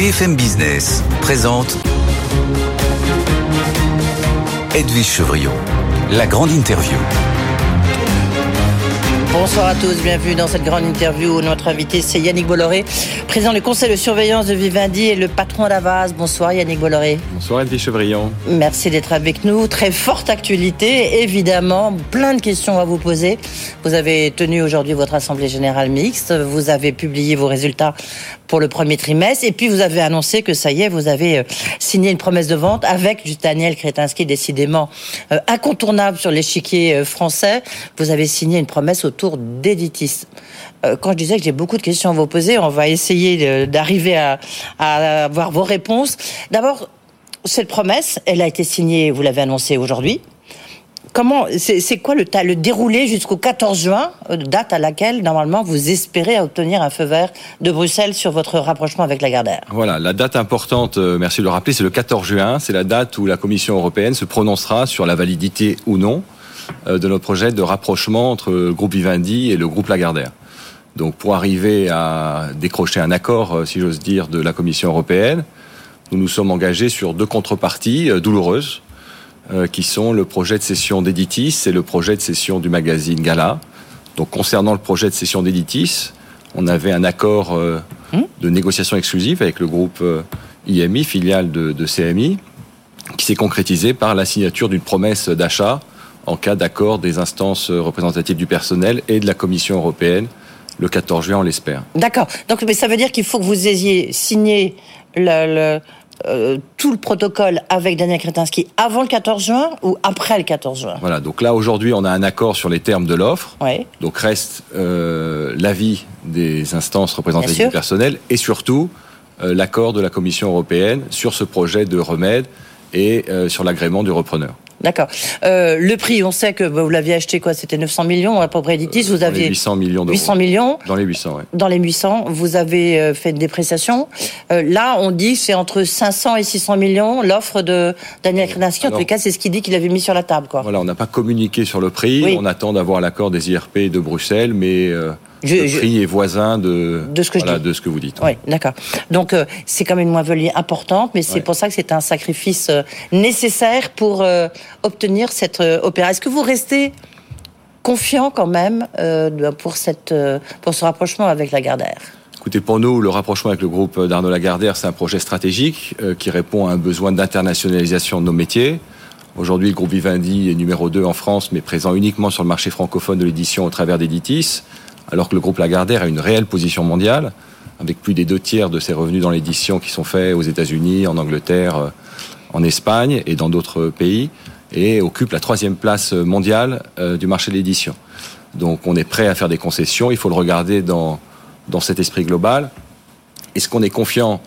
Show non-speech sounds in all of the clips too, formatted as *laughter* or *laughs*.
BFM Business présente Edwige Chevrillon, la grande interview. Bonsoir à tous, bienvenue dans cette grande interview. Notre invité, c'est Yannick Bolloré, président du conseil de surveillance de Vivendi et le patron d'Avas. Bonsoir Yannick Bolloré. Bonsoir Edwige Chevrillon. Merci d'être avec nous. Très forte actualité, évidemment. Plein de questions à vous poser. Vous avez tenu aujourd'hui votre assemblée générale mixte. Vous avez publié vos résultats pour le premier trimestre. Et puis vous avez annoncé que ça y est, vous avez euh, signé une promesse de vente avec Daniel Kretinsky, décidément euh, incontournable sur l'échiquier euh, français. Vous avez signé une promesse autour d'Editis. Quand je disais que j'ai beaucoup de questions à vous poser, on va essayer d'arriver à, à avoir vos réponses. D'abord, cette promesse, elle a été signée, vous l'avez annoncé aujourd'hui, Comment c'est quoi le, le déroulé jusqu'au 14 juin, euh, date à laquelle normalement vous espérez obtenir un feu vert de Bruxelles sur votre rapprochement avec la Gardère Voilà, la date importante, euh, merci de le rappeler, c'est le 14 juin. C'est la date où la Commission européenne se prononcera sur la validité ou non euh, de notre projet de rapprochement entre le groupe Vivendi et le groupe Lagardère. Donc pour arriver à décrocher un accord, si j'ose dire, de la Commission européenne, nous nous sommes engagés sur deux contreparties douloureuses. Euh, qui sont le projet de cession d'Editis et le projet de cession du magazine Gala. Donc concernant le projet de cession d'Editis, on avait un accord euh, hmm? de négociation exclusive avec le groupe euh, IMI, filiale de, de CMI, qui s'est concrétisé par la signature d'une promesse d'achat en cas d'accord des instances représentatives du personnel et de la Commission européenne le 14 juin, on l'espère. D'accord. Donc, mais ça veut dire qu'il faut que vous ayez signé le, le euh, tout le protocole avec Daniel Kretinsky avant le 14 juin ou après le 14 juin Voilà, donc là aujourd'hui on a un accord sur les termes de l'offre. Donc reste euh, l'avis des instances représentatives du personnel et surtout euh, l'accord de la Commission européenne sur ce projet de remède et sur l'agrément du repreneur. D'accord. Euh, le prix, on sait que vous l'aviez acheté quoi C'était 900 millions à peu près Editis. Vous aviez 800 millions d'euros. 800 millions. Dans les 800, oui. Dans les 800, vous avez euh, fait une dépréciation. Euh, là, on dit c'est entre 500 et 600 millions l'offre de Daniel Kretinsky. En les cas, c'est ce qu'il dit qu'il avait mis sur la table, quoi. Voilà, on n'a pas communiqué sur le prix. On attend d'avoir l'accord des IRP de Bruxelles, mais le prix est voisin de, de, ce que de ce que vous dites. Oui, d'accord. Donc euh, c'est quand même une moins-value importante, mais c'est pour ça que c'est un sacrifice euh, nécessaire pour euh, obtenir cette opération. Est-ce que vous restez confiant quand même pour, cette, pour ce rapprochement avec la Gardère Écoutez, pour nous, le rapprochement avec le groupe d'Arnaud Lagardère, c'est un projet stratégique qui répond à un besoin d'internationalisation de nos métiers. Aujourd'hui, le groupe Vivendi est numéro 2 en France, mais présent uniquement sur le marché francophone de l'édition au travers d'Editis alors que le groupe Lagardère a une réelle position mondiale, avec plus des deux tiers de ses revenus dans l'édition qui sont faits aux États-Unis, en Angleterre, euh, en Espagne et dans d'autres pays, et occupe la troisième place mondiale euh, du marché de l'édition. Donc on est prêt à faire des concessions, il faut le regarder dans, dans cet esprit global. Est-ce qu'on est confiant?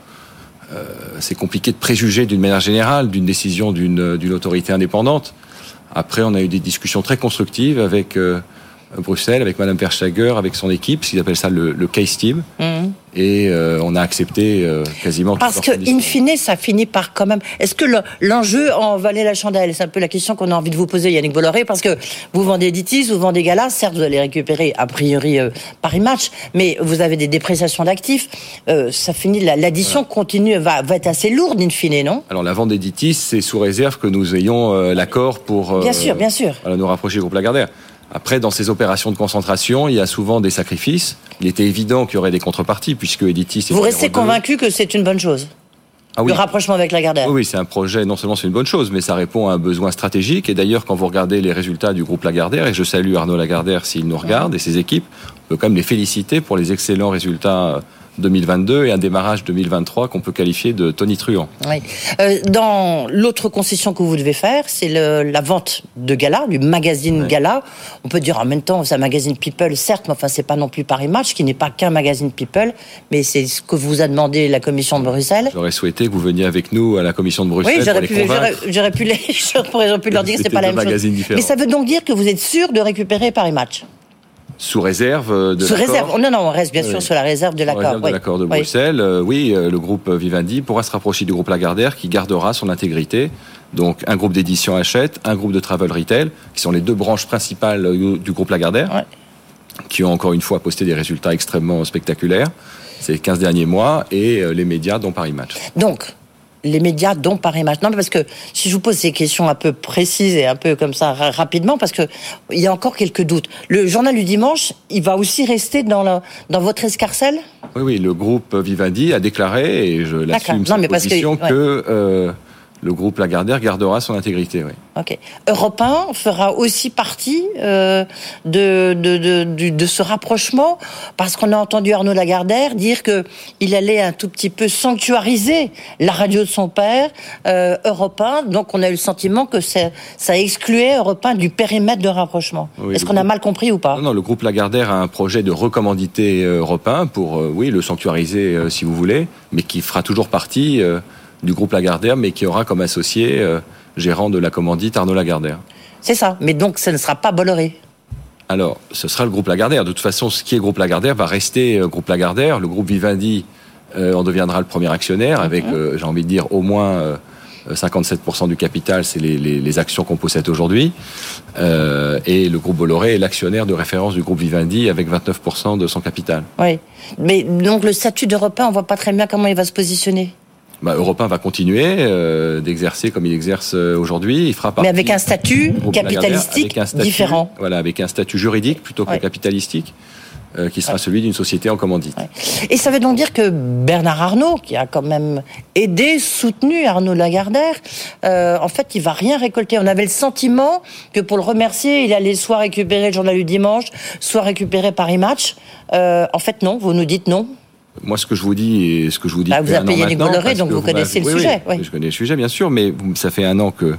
Euh, C'est compliqué de préjuger d'une manière générale d'une décision d'une autorité indépendante. Après, on a eu des discussions très constructives avec Bruxelles avec Madame Verschager, avec son équipe, ce qu'ils appellent ça le, le case team. Mhm. Et euh, on a accepté euh, quasiment. Parce que, in fine, ça finit par quand même. Est-ce que l'enjeu en valait la chandelle? C'est un peu la question qu'on a envie de vous poser, Yannick Bolloré, parce que vous vendez Editis, vous vendez Gala. Certes, vous allez récupérer a priori euh, Paris Match, mais vous avez des dépréciations d'actifs. ça finit. L'addition continue, va, va être assez lourde, in fine, non? Alors la vente d'Editis, c'est sous réserve que nous ayons l'accord pour. bien sûr, bien sûr. nous rapprocher du groupe Lagardère. Après, dans ces opérations de concentration, il y a souvent des sacrifices. Il était évident qu'il y aurait des contreparties, puisque Editis... Vous restez convaincu que c'est une bonne chose ah oui. Le rapprochement avec la Gardère. Oui, c'est un projet, non seulement c'est une bonne chose, mais ça répond à un besoin stratégique. Et d'ailleurs, quand vous regardez les résultats du groupe Lagardère, et je salue Arnaud Lagardère s'il nous regarde et ses équipes, on peut quand même les féliciter pour les excellents résultats 2022 et un démarrage 2023 qu'on peut qualifier de tonitruant. Oui. Euh, dans l'autre concession que vous devez faire, c'est la vente de Gala, du magazine Gala. On peut dire en même temps, c'est un magazine People, certes, mais enfin, c'est pas non plus Paris Match, qui n'est pas qu'un magazine People, mais c'est ce que vous a demandé la commission de Bruxelles. J'aurais souhaité que vous veniez avec nous à la commission de Bruxelles. Oui, j'aurais pu, j'aurais pu, les, *laughs* j'aurais pu leur dire que c'est pas la même chose. Mais ça veut donc dire que vous êtes sûr de récupérer Paris Match sous réserve de Sous réserve. Non, non, on reste bien sûr sur la réserve de l'accord. de l'accord de Bruxelles. Euh, oui, euh, le groupe Vivendi pourra se rapprocher du groupe Lagardère qui gardera son intégrité. Donc, un groupe d'édition achète, un groupe de travel retail, qui sont les deux branches principales euh, du groupe Lagardère, qui ont encore une fois posté des résultats extrêmement spectaculaires ces 15 derniers mois, et les médias, dont Paris Match. Donc, les médias dont Paris Match. Non, parce que si je vous pose ces questions un peu précises et un peu comme ça rapidement, parce que il y a encore quelques doutes. Le journal du dimanche, il va aussi rester dans, dans votre escarcelle? Oui, oui, le groupe Vivendi a déclaré, et je l'assume cette position, que, que euh, le groupe Lagardère gardera son intégrité. Oui. Ok. Europe 1 fera aussi partie euh, de, de, de, de, ce rapprochement parce qu'on a entendu Arnaud Lagardère dire que il allait un tout petit peu sanctuariser la radio de son père, euh, Europe 1. Donc on a eu le sentiment que ça, ça excluait Europe 1 du périmètre de rapprochement. Est-ce qu'on a mal compris ou pas? Non, non, le groupe Lagardère a un projet de recommandité euh, Europe 1 pour, euh, oui, le sanctuariser si vous voulez, mais qui fera toujours partie du groupe Lagardère, mais qui aura comme associé euh, gérant de la commandite Arnaud Lagardère. C'est ça, mais donc ce ne sera pas Bolloré alors, ce sera le groupe Lagardère. De toute façon, ce qui est groupe Lagardère va rester euh, groupe Lagardère. Le groupe Vivendi euh, en deviendra le premier actionnaire avec, mhm. j'ai envie de dire, au moins 57% du capital, c'est les, actions qu'on possède aujourd'hui. et le groupe Bolloré est l'actionnaire de référence du groupe Vivendi avec 29% de son capital. Oui, mais donc le statut d'Europe on ne voit pas très bien comment il va se positionner bah, Europe 1 va continuer euh, d'exercer comme il exerce euh, aujourd'hui. Il fera Mais avec un statut *laughs* capitalistique différent. Voilà, avec un statut juridique plutôt que capitalistique. Euh, qui sera celui d'une société en commandite. Et ça veut donc dire que Bernard Arnault, qui a quand même aidé, soutenu Arnaud Lagardère, en fait, il va rien récolter. On avait le sentiment que pour le remercier, il allait soit récupérer le journal du dimanche, soit récupérer Paris Match. en fait, non, vous nous dites non. Moi, ce que je vous dis et ce que je vous dis. Bah, vous avez payé Yannick Bolloré, donc vous, connaissez le sujet. Oui, Je connais le sujet, bien sûr, mais ça fait un an que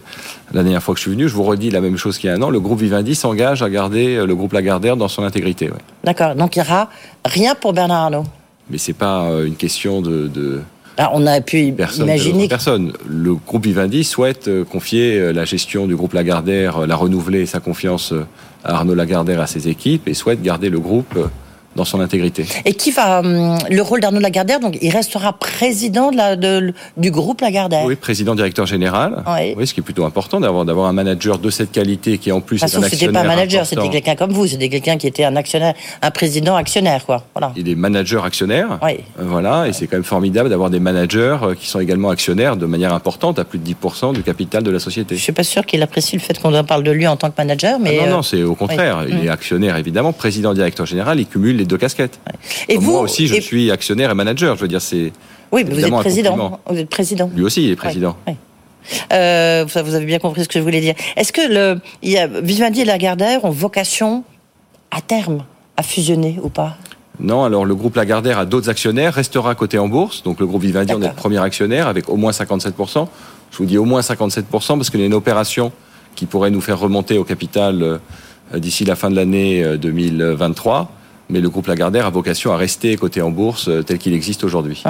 la dernière fois que je suis venu, je vous redis la même chose qu'il y a un an. Le groupe Vivendi s'engage à garder euh, le groupe Lagardère dans son intégrité. D'accord. Donc il n'y aura rien pour Bernard Arnault. Mais c'est pas euh, une question de. de... Ah, on a pu personne, imaginer. Personne. Le groupe Vivendi souhaite euh, confier la gestion du groupe Lagardère, la renouveler sa confiance à Arnaud Lagardère à ses équipes et souhaite garder le groupe dans son intégrité. Et qui va hum, le rôle d'Arnaud Lagardère Donc, il restera président de la, de, du groupe Lagardère. Oui, président directeur général. Oui. ce qui est plutôt important d'avoir d'avoir un manager de cette qualité qui en plus est un actionnaire. C'était pas un manager, c'était quelqu'un comme vous, c'était quelqu'un qui était un actionnaire, un président actionnaire, quoi. Voilà. Il est manager actionnaire. Oui. Voilà, et c'est quand même formidable d'avoir des managers euh, qui sont également actionnaires de manière importante, à plus de 10% du capital de la société. Je suis pas sûr qu'il apprécie le fait qu'on parle de lui en tant que manager, mais ah non, non, euh, c'est au contraire. Il est actionnaire évidemment, président directeur général, il cumule les deux casquettes. Et vous, moi aussi, je suis actionnaire et manager. Je veux dire, c'est. Oui, mais vous êtes président. Vous êtes président. Lui aussi, il est président. Euh, vous avez bien compris ce que je voulais dire. Est-ce que le, il y a, Vivendi et Lagardère ont vocation à terme à fusionner ou pas? Non, alors le groupe Lagardère a d'autres actionnaires, restera coté en bourse. Donc le groupe Vivendi, on est le premier actionnaire avec au moins 57%. Je vous dis au moins 57% parce qu'il y a une opération qui pourrait nous faire remonter au capital euh, d'ici la fin de l'année 2023. Mais le groupe Lagardère a vocation à rester coté en bourse euh, tel qu'il existe aujourd'hui.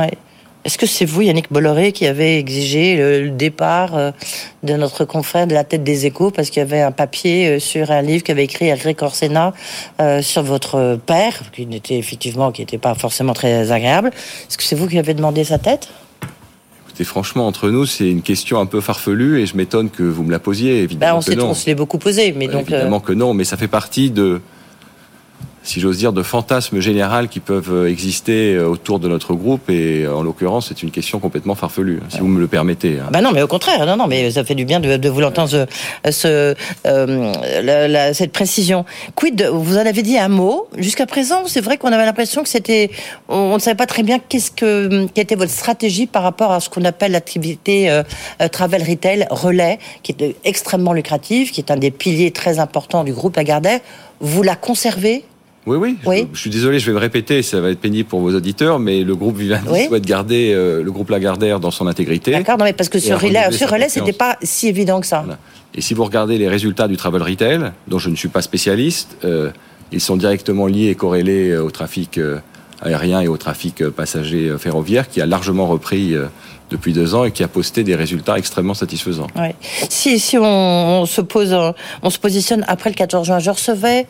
Est-ce que c'est vous, Yannick Bolloré, qui avez exigé le, départ euh, de notre confrère de la tête des échos parce qu'il y avait un papier euh, sur un livre qu'avait écrit Eric Orsena sur votre père, qui n'était effectivement, qui n'était pas forcément très agréable. Est-ce que c'est vous qui avez demandé sa tête? Écoutez, franchement, entre nous, c'est une question un peu farfelue et je m'étonne que vous me la posiez. Évidemment ben, on, on se l'est beaucoup posé, mais donc. Évidemment que non, mais ça fait partie de si j'ose dire, de fantasmes généraux qui peuvent euh, exister euh, autour de notre groupe. Et euh, en l'occurrence, c'est une question complètement farfelue, si vous me le permettez. Bah non, mais au contraire, non, non, mais ça fait du bien de, vous l'entendre, ce, cette précision. Quid, vous en avez dit un mot. Jusqu'à présent, c'est vrai qu'on avait l'impression que c'était, on, ne savait pas très bien qu'est-ce que, quelle était votre stratégie par rapport à ce qu'on appelle l'activité travel retail relais, qui est extrêmement lucrative, qui est un des piliers très importants du groupe Lagardère. Vous la conservez Oui, oui. Oui. Je, je suis désolé, je vais me répéter, ça va être pénible pour vos auditeurs, mais le groupe Vivendi Oui. souhaite garder euh, le groupe Lagardère dans son intégrité. D'accord, non mais parce que sur renouveler relais, sur relais, c'était pas si évident que ça. Voilà. Et si vous regardez les résultats du travel retail, dont je ne suis pas spécialiste, euh, ils sont directement liés et corrélés euh, au trafic aérien et au trafic passager ferroviaire, qui a largement repris depuis deux ans et qui a posté des résultats extrêmement satisfaisants. Si, si on, se pose, euh, on se positionne après le 14 juin, je recevais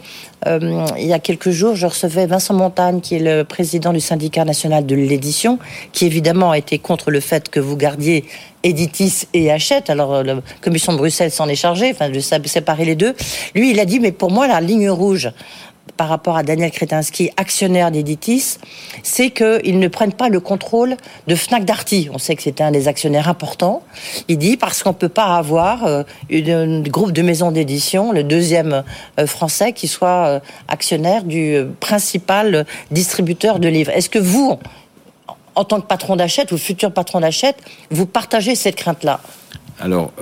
euh, il y a quelques jours, je recevais Vincent Montagne, qui est le président du syndicat national de l'édition, qui évidemment a été contre le fait que vous gardiez Editis et Hachette. Alors euh, la commission de Bruxelles s'en est chargée, enfin de séparer les deux. Lui, il a dit, mais pour moi, la ligne rouge par rapport à Daniel Kretinsky, actionnaire d'Editis, c'est qu'ils ne prennent pas le contrôle de Fnac Darty. On sait que c'était un des actionnaires importants. Il dit parce qu'on ne peut pas avoir euh, un groupe de maisons d'édition, le deuxième euh, français, qui soit euh, actionnaire du principal distributeur de livres. Est-ce que vous, en tant que patron d'achète ou futur patron d'achète, vous partagez cette crainte-là? Alors,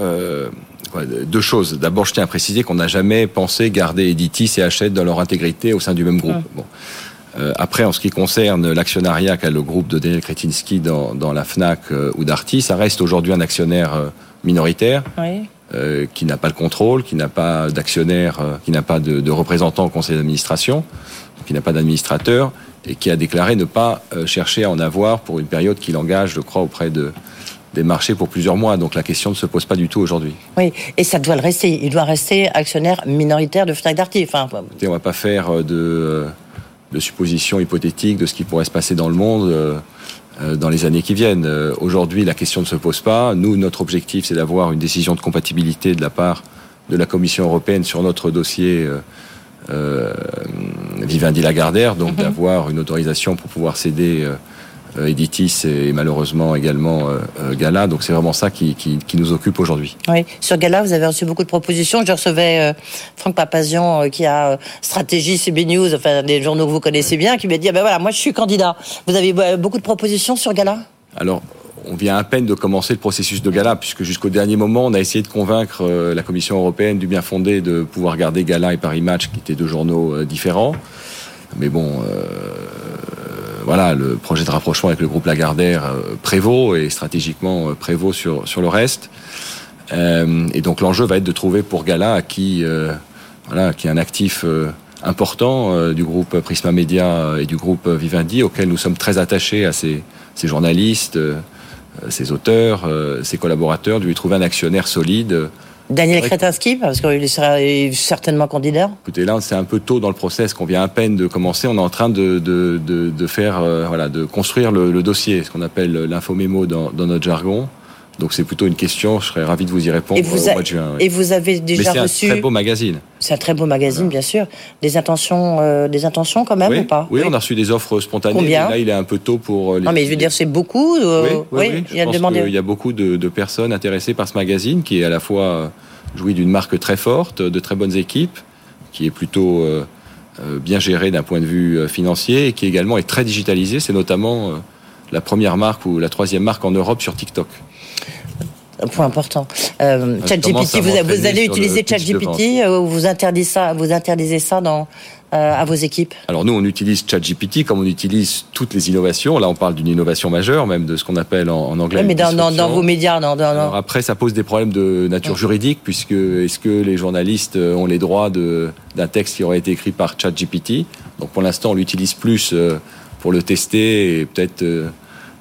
deux choses. D'abord, je tiens à préciser qu'on n'a jamais pensé garder Editis et Hachette dans leur intégrité au sein du même groupe. Bon. Euh, après, en ce qui concerne l'actionnariat qu'a le groupe de Daniel Kretinsky dans, dans la FNAC euh, ou Darty, ça reste aujourd'hui un actionnaire euh, minoritaire Oui. euh, qui n'a pas le contrôle, qui n'a pas d'actionnaire, euh, qui n'a pas de, de représentant au conseil d'administration, qui n'a pas d'administrateur et qui a déclaré ne pas chercher à en avoir pour une période qu'il engage, je crois, auprès de, des marchés pour plusieurs mois. Donc la question ne se pose pas du tout aujourd'hui. Oui, et ça doit le rester. Il doit rester actionnaire minoritaire de Fnac Darty. Enfin, on va pas faire euh, de, euh, de suppositions hypothétiques de ce qui pourrait se passer dans le monde euh, dans les années qui viennent. Aujourd'hui, la question ne se pose pas. Nous, notre objectif, c'est d'avoir une décision de compatibilité de la part de la Commission européenne sur notre dossier euh, euh, Vivendi Lagardère, donc d'avoir une autorisation pour pouvoir céder euh, Editis et malheureusement également euh, euh, Gala. Donc c'est vraiment ça qui, qui, qui nous occupe aujourd'hui. Oui, sur Gala, vous avez reçu beaucoup de propositions. Je recevais euh, Franck Papazian, euh, qui a euh, Stratégie, CB News, enfin des journaux que vous connaissez bien, qui m'a dit ah ben voilà, moi je suis candidat. Vous avez euh, beaucoup de propositions sur Gala? Alors, on vient à peine de commencer le processus de Gala, puisque jusqu'au dernier moment, on a essayé de convaincre euh, la Commission européenne du bien fondé de pouvoir garder Gala et Paris Match, qui étaient deux journaux euh, différents. Mais bon, euh, voilà, le projet de rapprochement avec le groupe Lagardère euh, prévaut et stratégiquement euh, prévaut sur, le reste. Euh, et donc l'enjeu va être de trouver pour Gala, qui, est un actif important du groupe Prisma Media et du groupe Vivendi, auquel nous sommes très attachés à ces, ces journalistes, ces auteurs, ces collaborateurs, de lui trouver un actionnaire solide. Daniel. Kretinsky, parce qu'il sera certainement candidat. Écoutez, là, c'est un peu tôt dans le process qu'on vient à peine de commencer. On est en train de, de, de, de faire, euh, voilà, de construire le, le dossier, ce qu'on appelle l'infomémo dans, dans notre jargon. Donc c'est plutôt une question, je serais ravi de vous y répondre Et vous, au a- mois de juin. oui. et vous avez Mais déjà c'est un reçu. très beau magazine. C'est un très beau magazine, bien sûr. Des intentions, euh, des intentions quand même oui, ou pas oui, on a reçu des offres spontanées. Combien mais là, il est un peu tôt pour euh, les. Non, mais je veux dire, c'est beaucoup. euh, Oui, oui, oui, il y a pense demandé. y a beaucoup de, de personnes intéressées par ce magazine qui est à la fois jouit d'une marque très forte, de très bonnes équipes, qui est plutôt euh, bien géré d'un point de vue financier et qui également est très digitalisé. C'est notamment euh, la première marque ou la troisième marque en Europe sur TikTok. Point important. Euh, ChatGPT, vous, allez utiliser. ChatGPT euh, ou vous interdisez ça, vous interdisez ça dans, euh, à vos équipes? Alors nous, on utilise ChatGPT comme on utilise toutes les innovations. Là, on parle d'une innovation majeure, même de ce qu'on appelle en, en anglais. Oui, mais dans, dans, dans disruption. vos médias, dans, Alors après, ça pose des problèmes de nature juridique, puisque est-ce que les journalistes ont les droits de- d'un texte qui aurait été écrit par ChatGPT? Donc pour l'instant, on l'utilise plus pour le tester et peut-être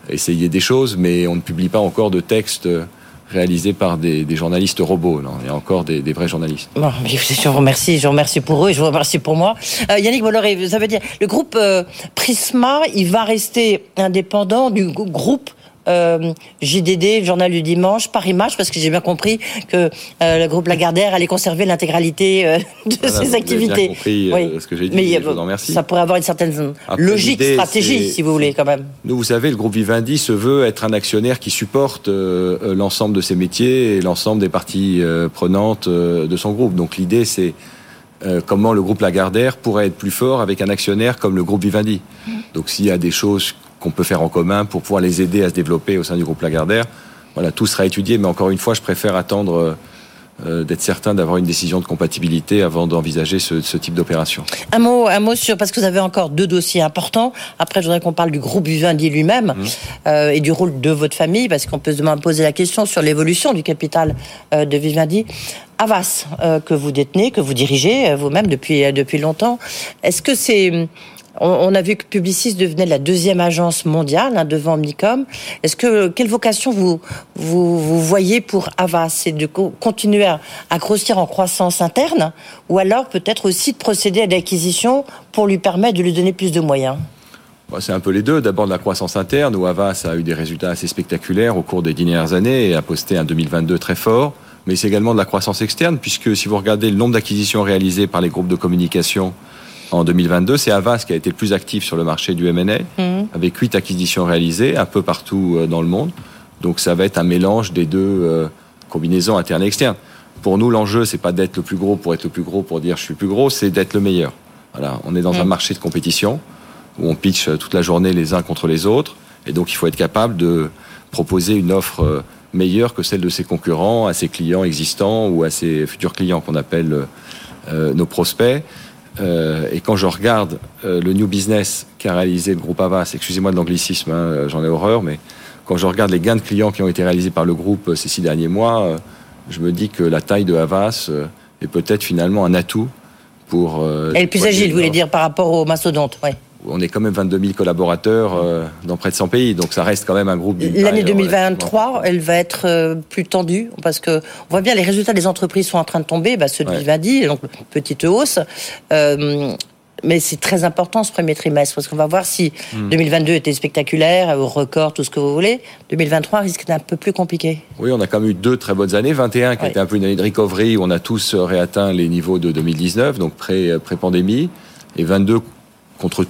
essayer des choses, mais on ne publie pas encore de textes euh, réalisés par des, journalistes robots. Il y a encore des, vrais journalistes. Bon, je vous remercie, je vous remercie pour eux et je vous remercie pour moi. Euh, Yannick Bolloré, ça veut dire le groupe euh, Prisma, il va rester indépendant du groupe euh, JDD, Journal du Dimanche, Paris Match, parce que j'ai bien compris que euh, le groupe Lagardère allait conserver l'intégralité euh, de Voilà, vous ses avez activités. bien compris, ce que j'ai dit, Mais, et je vous en remercie. Ça pourrait avoir une certaine Après, logique, stratégie, si vous voulez, quand même. Nous, vous savez, le groupe Vivendi se veut être un actionnaire qui supporte l'ensemble de ses métiers et l'ensemble des parties prenantes de son groupe. Donc l'idée, c'est comment le groupe Lagardère pourrait être plus fort avec un actionnaire comme le groupe Vivendi. Donc s'il y a des choses qu'on peut faire en commun pour pouvoir les aider à se développer au sein du groupe Lagardère, voilà, tout sera étudié. Mais encore une fois, je préfère attendre euh, euh, d'être certain d'avoir une décision de compatibilité avant d'envisager ce, ce, type d'opération. Un mot, un mot sur parce que vous avez encore deux dossiers importants. Après, je voudrais qu'on parle du groupe Vivendi lui-même mmh. euh, et du rôle de votre famille, parce qu'on peut se poser la question sur l'évolution du capital euh, de Vivendi. Avas, euh, que vous détenez, que vous dirigez vous-même depuis depuis longtemps. Est-ce que c'est on, a vu que Publicis devenait la deuxième agence mondiale hein, devant Omnicom. Est-ce que quelle vocation vous, vous, voyez pour Avas C'est de continuer à, grossir en croissance interne, ou alors peut-être aussi de procéder à l'acquisition pour lui permettre de lui donner plus de moyens? Bah, c'est un peu les deux. D'abord de la croissance interne, où Avas a eu des résultats assez spectaculaires au cours des dernières années et a posté un 2022 très fort. Mais c'est également de la croissance externe, puisque si vous regardez le nombre d'acquisitions réalisées par les groupes de communication en 2022. C'est Avas qui a été le plus actif sur le marché du M&A, mhm. avec huit acquisitions réalisées un peu partout euh, dans le monde. Donc ça va être un mélange des deux euh, combinaisons internes et externes. Pour nous, l'enjeu, c'est pas d'être le plus gros pour être le plus gros pour dire je suis plus gros, c'est d'être le meilleur. Voilà, on est dans un mhm. marché de compétition où on pitch euh, toute la journée les uns contre les autres, et donc il faut être capable de proposer une offre meilleure que celle de ses concurrents à ses clients existants ou à ses futurs clients qu'on appelle nos prospects. Euh, et quand je regarde euh, le new business qu'a réalisé le groupe Avas, excusez-moi de l'anglicisme, hein, j'en ai horreur, mais quand je regarde les gains de clients qui ont été réalisés par le groupe euh, ces six derniers mois, je me dis que la taille de Havas est peut-être finalement un atout pour. Elle est plus agile, vous voulez dire, par rapport au mastodonte, oui on est quand même 22 000 collaborateurs euh, dans près de 100 pays, donc ça reste quand même un groupe. L'année 2023, elle va être euh, plus tendue parce que on voit bien les résultats des entreprises sont en train de tomber. Bah, ceux de Vivendi, donc petite hausse. Euh, mais c'est très important ce premier trimestre parce qu'on va voir si 2022 hmm. était spectaculaire, au record, tout ce que vous voulez. 2023 risque d'être un peu plus compliqué. Oui, on a quand même eu deux très bonnes années. 21 qui était un peu une année de recovery où on a tous réatteint les niveaux de 2019, donc pré-pandémie, et 22 contre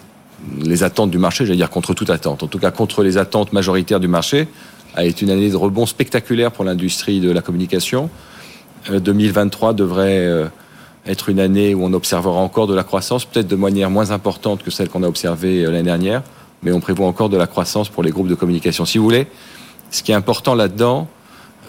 les attentes du marché, j'allais dire contre toute attente, en tout cas contre les attentes majoritaires du marché, a été une année de rebond spectaculaire pour l'industrie de la communication. 2023 euh, devrait euh, être une année où on observera encore de la croissance, peut-être de manière moins importante que celle qu'on a observée euh, l'année dernière, mais on prévoit encore de la croissance pour les groupes de communication. Si vous voulez, ce qui est important là-dedans,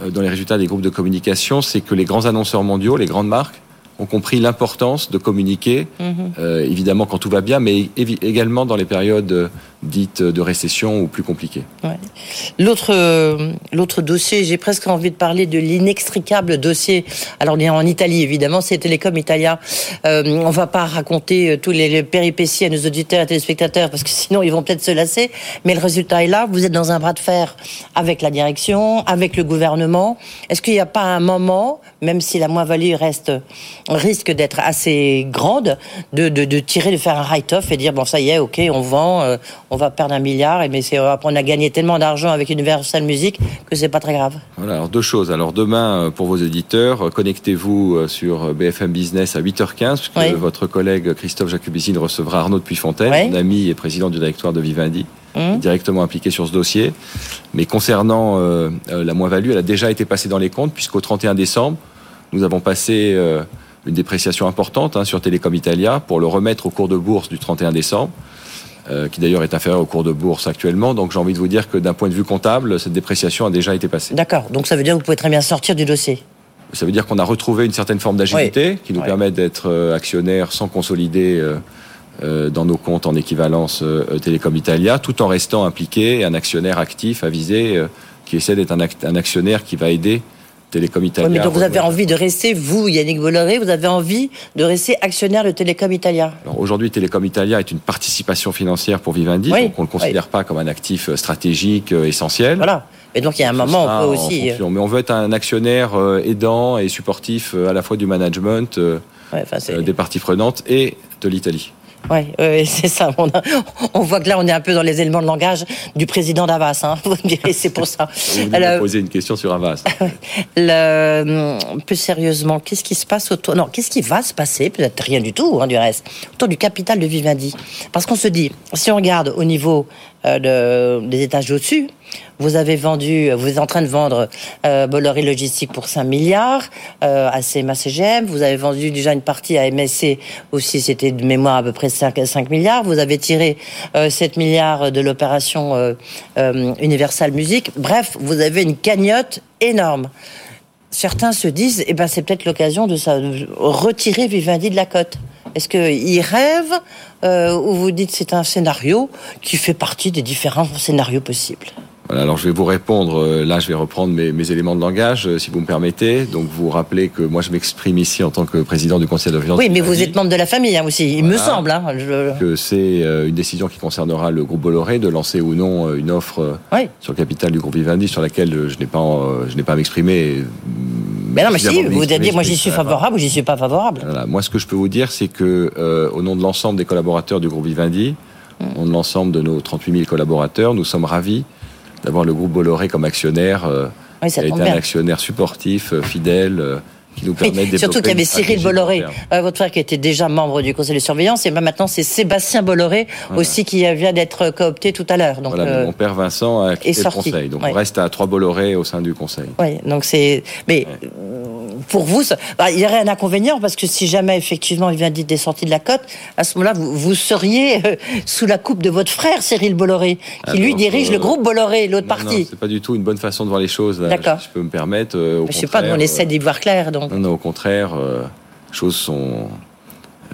dans les résultats des groupes de communication, c'est que les grands annonceurs mondiaux, les grandes marques, ont compris l'importance de communiquer, mhm. euh, évidemment quand tout va bien, mais également dans les périodes euh, dites de récession ou plus compliquées. L'autre, euh, l'autre dossier, j'ai presque envie de parler de l'inextricable dossier. Alors on est en Italie évidemment, c'est Télécom Italia. Euh, on va pas raconter tous les, péripéties à nos auditeurs et téléspectateurs parce que sinon ils vont peut-être se lasser. Mais le résultat est là. Vous êtes dans un bras de fer avec la direction, avec le gouvernement. Est-ce qu'il n'y a pas un moment, même si la moins-value reste risque d'être assez grande, de, tirer, de faire un write-off et dire bon ça y est, ok, on vend, euh, on va perdre un milliard, mais c'est on a gagné tellement d'argent avec Universal Music que c'est pas très grave. Voilà, alors deux choses. Alors demain, euh, pour vos éditeurs, euh, connectez-vous sur BFM Business à 8h15, puisque votre collègue Christophe Jacobizine recevra Arnaud de Puyfontaine, mon ami et président du directoire de Vivendi. Mmh. directement impliqué sur ce dossier. Mais concernant la moins-value, elle a déjà été passée dans les comptes, puisqu'au 31 décembre, nous avons passé une dépréciation importante hein, sur Telecom Italia pour le remettre au cours de bourse du 31 décembre. Euh, qui d'ailleurs est inférieur au cours de bourse actuellement. Donc j'ai envie de vous dire que d'un point de vue comptable, cette dépréciation a déjà été passée. D'accord. Donc ça veut dire que vous pouvez très bien sortir du dossier. Ça veut dire qu'on a retrouvé une certaine forme d'agilité qui nous permet d'être euh, actionnaire sans consolider euh, dans nos comptes en équivalence Telecom Italia, tout en restant impliqué, un actionnaire actif, avisé, qui essaie d'être un, actionnaire qui va aider Télécom Italia. mais donc vous avez envie de rester, vous, Yannick Bolloré, vous avez envie de rester actionnaire de Télécom Italia? Aujourd'hui, Télécom Italia est une participation financière pour Vivendi, donc on ne le considère pas comme un actif euh, stratégique euh, essentiel. Voilà. Et donc il y a un moment, on peut aussi. mais on veut être un actionnaire euh, aidant et supportif à la fois du management, des parties prenantes et de l'Italie. Oui, *laughs* c'est ça. On, voit que là, on est un peu dans les éléments de langage du président d'Avas. Hein. C'est pour ça. Vous me poser une question sur Avas. *laughs* Le, plus sérieusement, qu'est-ce qui se passe autour Non, qu'est-ce qui va se passer? Peut-être rien du tout, hein, du reste, autour du capital de Vivendi. Parce qu'on se dit, si on regarde au niveau euh, de, des étages au-dessus. Vous avez vendu, vous êtes en train de vendre euh, Bolloré Logistique pour 5 milliards euh, à CMA CGM. Vous avez vendu déjà une partie à MSC aussi, c'était de mémoire à peu près 5, 5 milliards. Vous avez tiré 7 milliards de l'opération Universal Music. Bref, vous avez une cagnotte énorme. certains se disent, eh ben, c'est peut-être l'occasion de, de retirer Vivendi de la cote. Est-ce qu'ils rêvent euh, ou vous dites c'est un scénario qui fait partie des différents scénarios possibles? Voilà, alors je vais vous répondre. euh, Là, je vais reprendre mes, mes éléments de langage, euh, si vous me permettez. Donc, vous rappelez que moi, je m'exprime ici en tant que président du Conseil de. Oui, mais vous êtes membre de la famille hein, aussi, il me semble. Hein, je- que c'est euh, une décision qui concernera le groupe Bolloré de lancer ou non une offre Oui. sur le capital du groupe Vivendi sur laquelle je n'ai pas je n'ai pas à m'exprimer. Mais non, mais si, vous avez dit, moi j'y suis favorable ou j'y suis pas favorable. Voilà. Moi, ce que je peux vous dire, c'est que euh, au nom de l'ensemble des collaborateurs du groupe Vivendi, Mm. au nom de l'ensemble de nos 38 000 collaborateurs, nous sommes ravis d'avoir le groupe Bolloré comme actionnaire, euh, Oui, ça été un actionnaire supportif, euh, fidèle, euh, qui nous Oui, permet de surtout qu'il y avait Cyril Bolloré, votre frère qui était déjà membre du conseil de surveillance, et ben maintenant c'est Sébastien Bolloré aussi qui vient d'être coopté tout à l'heure. Donc, Voilà, mais euh, mon père Vincent a quitté le sorti. conseil. Donc Ouais. on reste à trois Bolloré au sein du conseil. Oui, donc c'est. Mais euh, pour vous, ça- bah, il y aurait un inconvénient parce que si jamais effectivement il vient d'être sorti de la cote, à ce moment-là, vous, vous seriez euh, sous la coupe de votre frère Cyril Bolloré, qui lui Alors, dirige euh, le groupe Bolloré, l'autre Non, non, c'est pas du tout une bonne façon de voir les choses. D'accord. Si je peux me permettre. au Je sais pas, on essaie d'y voir clair, donc. Non, non, au contraire, euh, les choses sont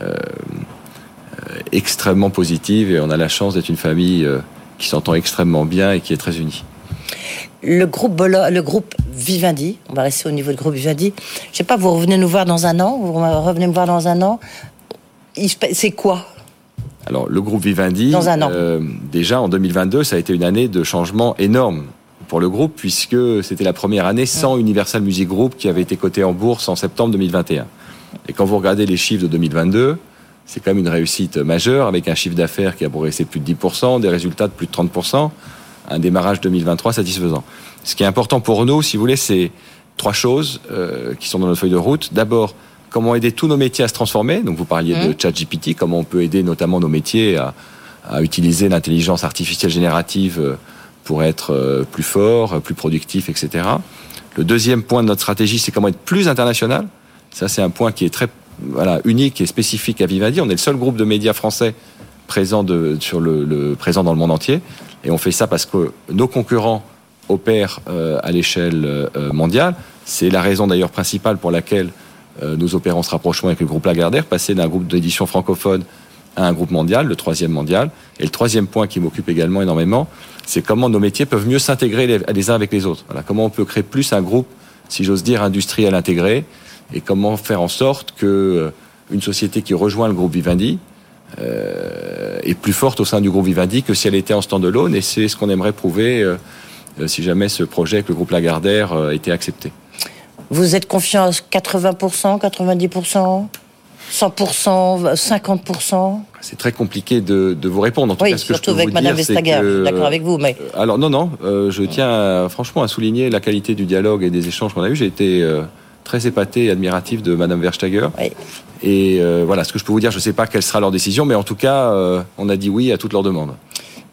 euh, euh, extrêmement positives et on a la chance d'être une famille qui s'entend extrêmement bien et qui est très unie. Le groupe Bollo- le groupe Vivendi, on va rester au niveau du groupe Vivendi. Je sais pas, vous revenez nous voir dans un an, vous revenez me voir dans un an. C'est quoi? Alors, le groupe Vivendi, Dans un an. euh, déjà en 2022, ça a été une année de changement énorme pour le groupe puisque c'était la première année sans Universal Music Group qui avait été coté en bourse en septembre 2021. Et quand vous regardez les chiffres de 2022, c'est quand même une réussite majeure avec un chiffre d'affaires qui a progressé de plus de 10%, des résultats de plus de 30%, un démarrage 2023 satisfaisant. Ce qui est important pour nous, si vous voulez, c'est trois choses euh, qui sont dans notre feuille de route. D'abord, comment aider tous nos métiers à se transformer. Donc vous parliez de ChatGPT, comment on peut aider notamment nos métiers à, à utiliser l'intelligence artificielle générative euh, pour être euh, plus fort, euh, plus productif, etc. Le deuxième point de notre stratégie, c'est comment être plus international. Ça, c'est un point qui est très unique et spécifique à Vivendi. On est le seul groupe de médias français présent, dans le monde entier. Et on fait ça parce que nos concurrents opèrent euh, à l'échelle mondiale. C'est la raison d'ailleurs principale pour laquelle nous opérons ce rapprochement avec le groupe Lagardère, passer d'un groupe d'édition francophone à un groupe mondial, le troisième mondial. Et le troisième point qui m'occupe également énormément, c'est comment nos métiers peuvent mieux s'intégrer les, uns avec les autres. Voilà, comment on peut créer plus un groupe, si j'ose dire, industriel intégré, et comment faire en sorte que euh, une société qui rejoint le groupe Vivendi euh, est plus forte au sein du groupe Vivendi que si elle était en stand-alone, et c'est ce qu'on aimerait prouver euh, si jamais ce projet avec le groupe Lagardère était accepté. Vous êtes confiant à 80%, 90%, 100%, 50% C'est très compliqué de, de vous répondre. En tout Oui, cas, ce que je surtout peux avec vous Madame Vestager, que- d'accord avec vous, mais Euh, Alors non, non, euh, je tiens à- franchement à souligner la qualité du dialogue et des échanges qu'on a eus. J'ai été euh, très épaté et admiratif de Madame Verstager. Oui. Et euh, voilà, ce que je peux vous dire, je ne sais pas quelle sera leur décision, mais en tout cas, on a dit oui à toutes leurs demandes.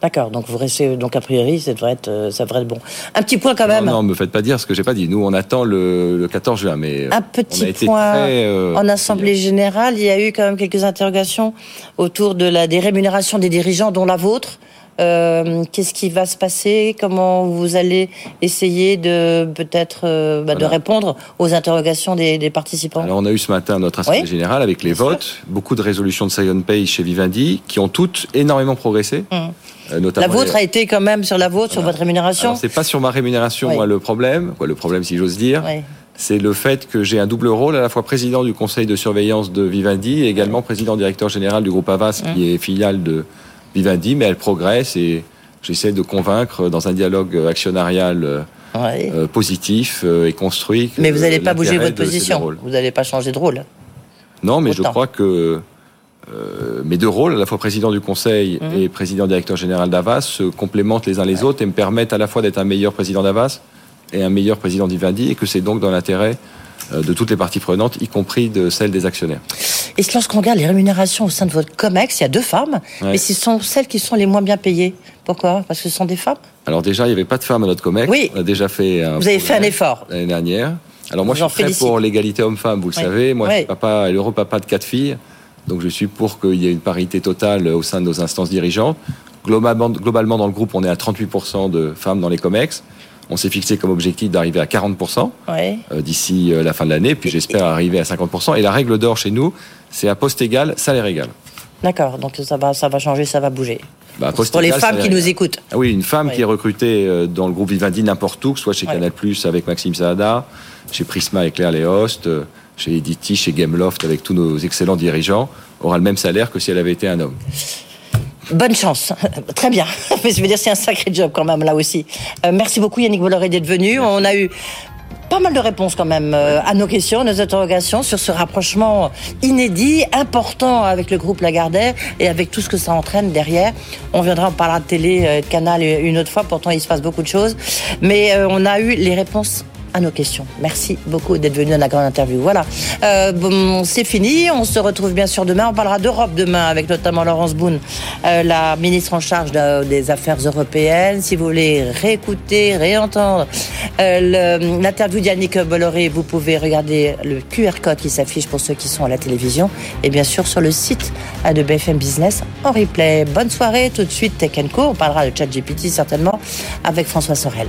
D'accord, donc vous restez, donc a priori, ça devrait être, euh, ça devrait être bon. Un petit point quand même, Non, non, me faites pas dire ce que j'ai pas dit. Nous, on attend le, le 14 juin, mais un on petit point. très, euh, En Assemblée générale, il y a eu quand même quelques interrogations autour de la, des rémunérations des dirigeants, dont la vôtre. Euh, Qu'est-ce qui va se passer? Comment vous allez essayer de peut-être euh, bah, de répondre aux interrogations des, des participants? Alors, on a eu ce matin notre assemblée Oui. générale avec les Bien sûr. votes, beaucoup de résolutions de Sion Pay chez Vivendi qui ont toutes énormément progressé. Hum. Euh, La vôtre les- a été quand même sur la vôtre, sur votre rémunération. C'est pas sur ma rémunération, Oui. moi, le problème. Quoi, le problème, si j'ose dire. Oui. C'est le fait que j'ai un double rôle, à la fois président du conseil de surveillance de Vivendi et également président directeur général du groupe Avas, qui est filiale de Vivendi, mais elle progresse et j'essaie de convaincre dans un dialogue actionnarial euh, euh, positif euh, et construit. Mais vous n'allez pas bouger votre position. Vous n'allez pas changer de rôle. Non, mais je crois que euh, mes deux rôles, à la fois président du conseil Mhm. et président directeur général d'Avas, se complémentent les uns les autres et me permettent à la fois d'être un meilleur président d'Avas et un meilleur président d'Ivendi, et que c'est donc dans l'intérêt euh, de toutes les parties prenantes, y compris de celles des actionnaires. Et lorsqu'on regarde les rémunérations au sein de votre COMEX, il y a deux femmes, Ouais. mais ce sont celles qui sont les moins bien payées. Pourquoi? Parce que ce sont des femmes? Alors déjà, il n'y avait pas de femmes à notre COMEX. Oui. On a déjà fait un Vous avez fait un effort. l'année dernière. Alors moi, Je je suis très félicite. pour l'égalité homme-femme, vous le savez. Moi, je Oui. suis papa, l'heureux papa de quatre filles. Donc je suis pour qu'il y ait une parité totale au sein de nos instances dirigeantes. Globalement, globalement dans le groupe, on est à 38% de femmes dans les COMEX. On s'est fixé comme objectif d'arriver à 40% Ouais. euh, d'ici euh, la fin de l'année, puis j'espère arriver à 50%. Et la règle d'or chez nous, c'est à poste égal, salaire égal. D'accord, donc ça va, ça va changer, ça va bouger. Bah, Pour les égal, femmes salaire qui nous écoutent. Ah oui, une femme Oui. qui est recrutée euh, dans le groupe Vivendi n'importe où, que ce soit chez Ouais. Canal+, avec Maxime Saada, chez Prisma avec Claire Léost, chez Edity, chez Gameloft avec tous nos excellents dirigeants, aura le même salaire que si elle avait été un homme. Bonne chance. *laughs* Très bien. *laughs* Mais je veux dire, c'est un sacré job quand même là aussi. Euh, merci beaucoup Yannick Bolloré d'être venu. On a eu pas mal de réponses quand même euh, à nos questions, nos interrogations sur ce rapprochement inédit, important avec le groupe Lagardère et avec tout ce que ça entraîne derrière. On viendra, on parlera de télé, euh, de canal une autre fois. Pourtant, il se passe beaucoup de choses. Mais euh, on a eu les réponses nos questions. Merci beaucoup d'être venu à la grande interview. Voilà, Euh, c'est fini. On se retrouve bien sûr demain. On parlera d'Europe demain avec notamment Laurence Boone, euh, la ministre en charge de- des affaires européennes. Si vous voulez réécouter, réentendre euh, l'interview d'Yannick Bolloré, vous pouvez regarder le QR code qui s'affiche pour ceux qui sont à la télévision et bien sûr sur le site de BFM Business en replay. Bonne soirée. Tout de suite Tech Co. On parlera de ChatGPT certainement avec François Sorel.